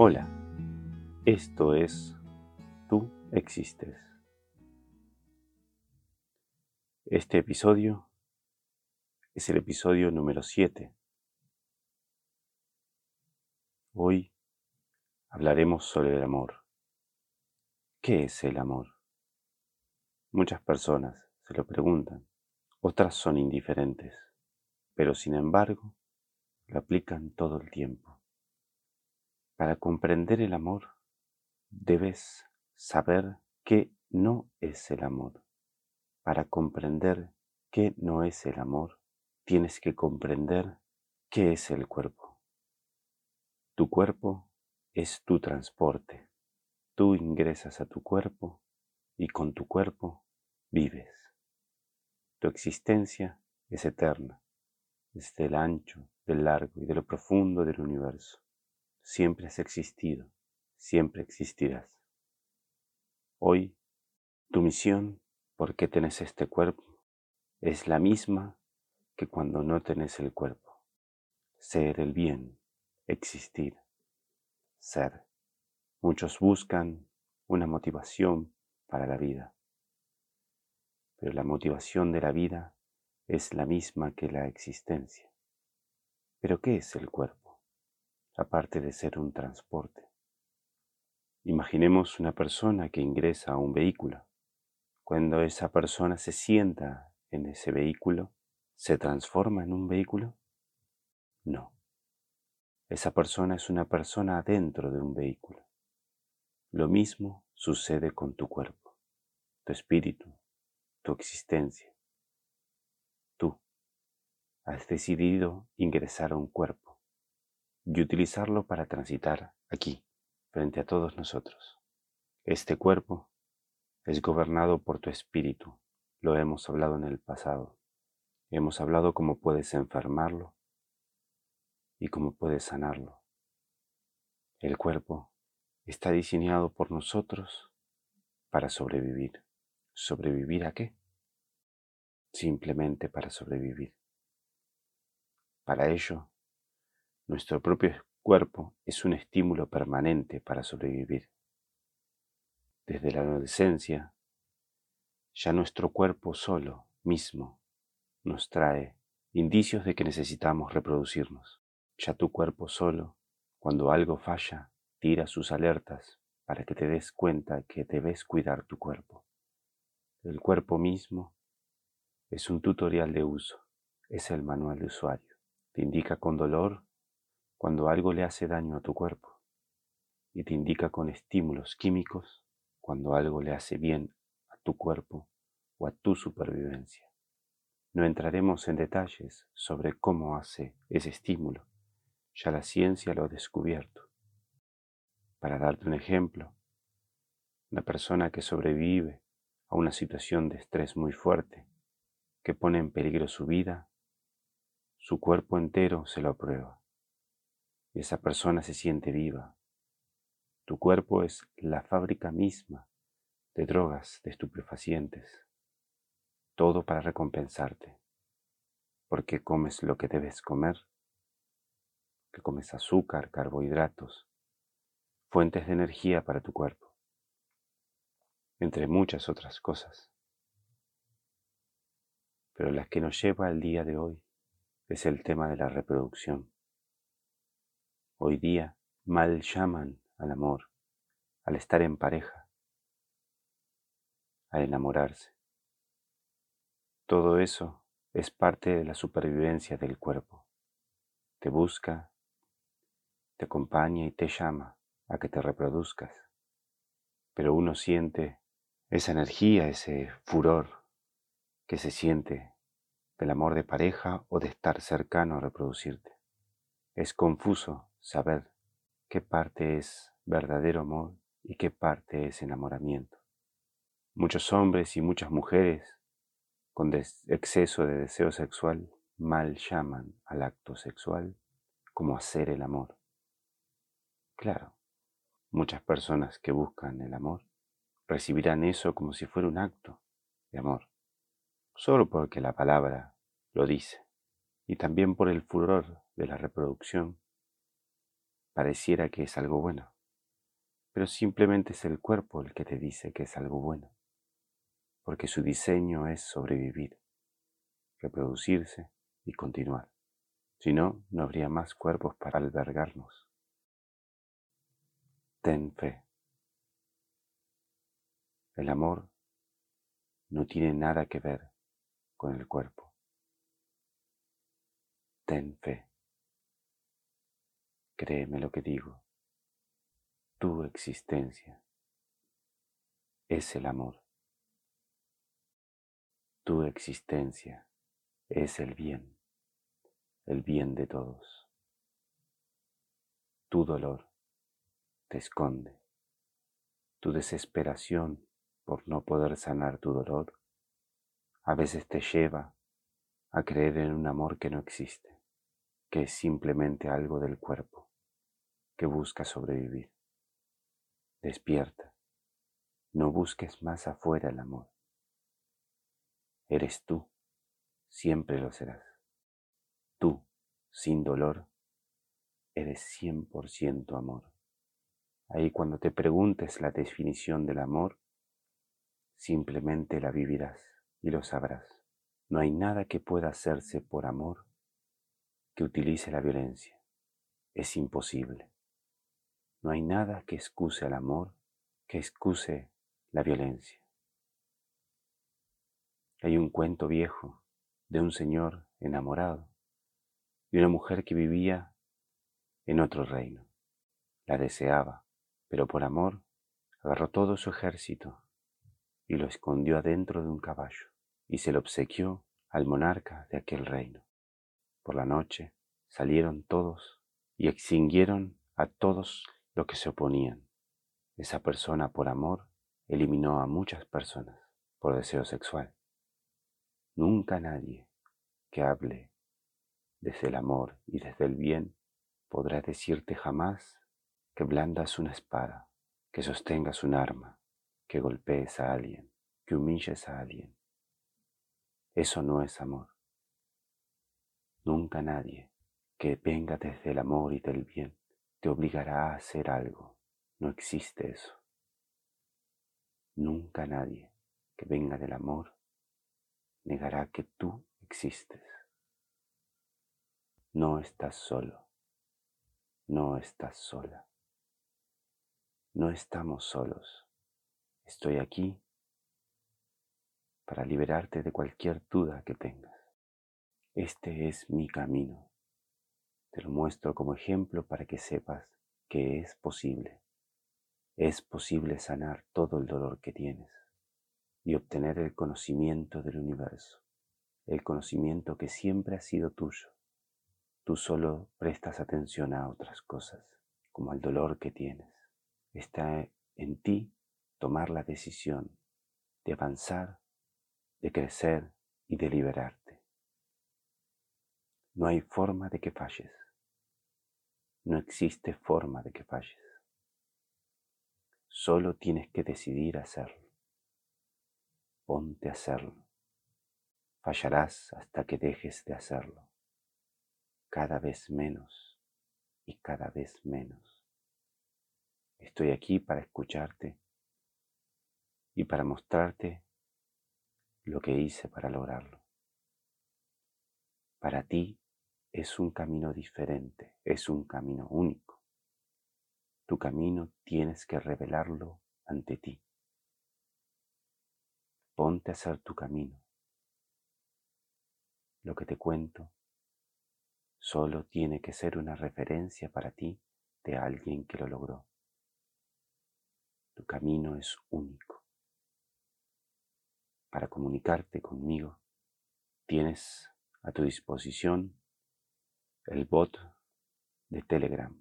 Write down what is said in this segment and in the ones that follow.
Hola, esto es Tú existes. Este episodio es el episodio número 7. Hoy hablaremos sobre el amor. ¿Qué es el amor? Muchas personas se lo preguntan, otras son indiferentes, pero sin embargo lo aplican todo el tiempo. Para comprender el amor, debes saber qué no es el amor. Para comprender qué no es el amor, tienes que comprender qué es el cuerpo. Tu cuerpo es tu transporte. Tú ingresas a tu cuerpo y con tu cuerpo vives. Tu existencia es eterna, desde el ancho, del largo y de lo profundo del universo siempre has existido, siempre existirás. Hoy, tu misión, porque tenés este cuerpo, es la misma que cuando no tenés el cuerpo. Ser el bien, existir, ser. Muchos buscan una motivación para la vida, pero la motivación de la vida es la misma que la existencia. ¿Pero qué es el cuerpo? Aparte de ser un transporte. Imaginemos una persona que ingresa a un vehículo. Cuando esa persona se sienta en ese vehículo, ¿se transforma en un vehículo? No. Esa persona es una persona adentro de un vehículo. Lo mismo sucede con tu cuerpo, tu espíritu, tu existencia. Tú has decidido ingresar a un cuerpo y utilizarlo para transitar aquí, frente a todos nosotros. Este cuerpo es gobernado por tu espíritu, lo hemos hablado en el pasado. Hemos hablado cómo puedes enfermarlo y cómo puedes sanarlo. El cuerpo está diseñado por nosotros para sobrevivir. ¿Sobrevivir a qué? Simplemente para sobrevivir. Para ello nuestro propio cuerpo es un estímulo permanente para sobrevivir. Desde la adolescencia, ya nuestro cuerpo solo mismo nos trae indicios de que necesitamos reproducirnos. Ya tu cuerpo solo, cuando algo falla, tira sus alertas para que te des cuenta que debes cuidar tu cuerpo. El cuerpo mismo es un tutorial de uso, es el manual de usuario. Te indica con dolor cuando algo le hace daño a tu cuerpo y te indica con estímulos químicos cuando algo le hace bien a tu cuerpo o a tu supervivencia. No entraremos en detalles sobre cómo hace ese estímulo, ya la ciencia lo ha descubierto. Para darte un ejemplo, una persona que sobrevive a una situación de estrés muy fuerte, que pone en peligro su vida, su cuerpo entero se lo aprueba esa persona se siente viva. Tu cuerpo es la fábrica misma de drogas, de estupefacientes, todo para recompensarte, porque comes lo que debes comer, que comes azúcar, carbohidratos, fuentes de energía para tu cuerpo, entre muchas otras cosas. Pero la que nos lleva al día de hoy es el tema de la reproducción. Hoy día mal llaman al amor, al estar en pareja, al enamorarse. Todo eso es parte de la supervivencia del cuerpo. Te busca, te acompaña y te llama a que te reproduzcas. Pero uno siente esa energía, ese furor que se siente del amor de pareja o de estar cercano a reproducirte. Es confuso saber qué parte es verdadero amor y qué parte es enamoramiento. Muchos hombres y muchas mujeres con exceso de deseo sexual mal llaman al acto sexual como hacer el amor. Claro, muchas personas que buscan el amor recibirán eso como si fuera un acto de amor, solo porque la palabra lo dice, y también por el furor de la reproducción pareciera que es algo bueno, pero simplemente es el cuerpo el que te dice que es algo bueno, porque su diseño es sobrevivir, reproducirse y continuar. Si no, no habría más cuerpos para albergarnos. Ten fe. El amor no tiene nada que ver con el cuerpo. Ten fe. Créeme lo que digo. Tu existencia es el amor. Tu existencia es el bien, el bien de todos. Tu dolor te esconde. Tu desesperación por no poder sanar tu dolor a veces te lleva a creer en un amor que no existe, que es simplemente algo del cuerpo que busca sobrevivir. Despierta, no busques más afuera el amor. Eres tú, siempre lo serás. Tú, sin dolor, eres 100% amor. Ahí cuando te preguntes la definición del amor, simplemente la vivirás y lo sabrás. No hay nada que pueda hacerse por amor que utilice la violencia. Es imposible. No hay nada que excuse al amor, que excuse la violencia. Hay un cuento viejo de un señor enamorado y una mujer que vivía en otro reino. La deseaba, pero por amor agarró todo su ejército y lo escondió adentro de un caballo y se lo obsequió al monarca de aquel reino. Por la noche salieron todos y extinguieron a todos lo que se oponían. Esa persona por amor eliminó a muchas personas por deseo sexual. Nunca nadie que hable desde el amor y desde el bien podrá decirte jamás que blandas una espada, que sostengas un arma, que golpees a alguien, que humilles a alguien. Eso no es amor. Nunca nadie que venga desde el amor y del bien te obligará a hacer algo. No existe eso. Nunca nadie que venga del amor negará que tú existes. No estás solo. No estás sola. No estamos solos. Estoy aquí para liberarte de cualquier duda que tengas. Este es mi camino. Te lo muestro como ejemplo para que sepas que es posible. Es posible sanar todo el dolor que tienes y obtener el conocimiento del universo, el conocimiento que siempre ha sido tuyo. Tú solo prestas atención a otras cosas, como al dolor que tienes. Está en ti tomar la decisión de avanzar, de crecer y de liberarte. No hay forma de que falles. No existe forma de que falles. Solo tienes que decidir hacerlo. Ponte a hacerlo. Fallarás hasta que dejes de hacerlo. Cada vez menos y cada vez menos. Estoy aquí para escucharte y para mostrarte lo que hice para lograrlo. Para ti es un camino diferente, es un camino único. Tu camino tienes que revelarlo ante ti. Ponte a hacer tu camino. Lo que te cuento solo tiene que ser una referencia para ti de alguien que lo logró. Tu camino es único. Para comunicarte conmigo, tienes a tu disposición el bot de Telegram.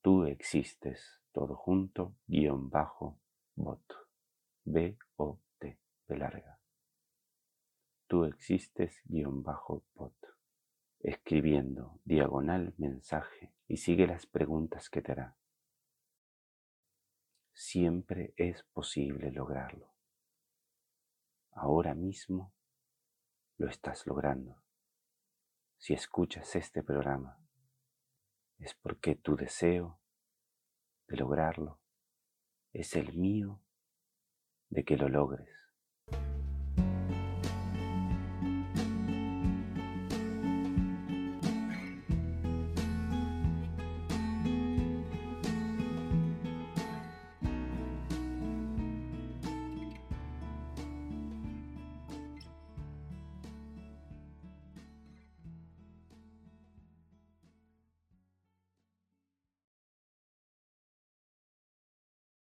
Tú existes, todo junto, guion bajo, bot. B-O-T, de larga. Tú existes, guion bajo, bot. Escribiendo diagonal mensaje y sigue las preguntas que te hará. Siempre es posible lograrlo. Ahora mismo lo estás logrando si escuchas este programa. es porque tu deseo de lograrlo es el mío de que lo logres.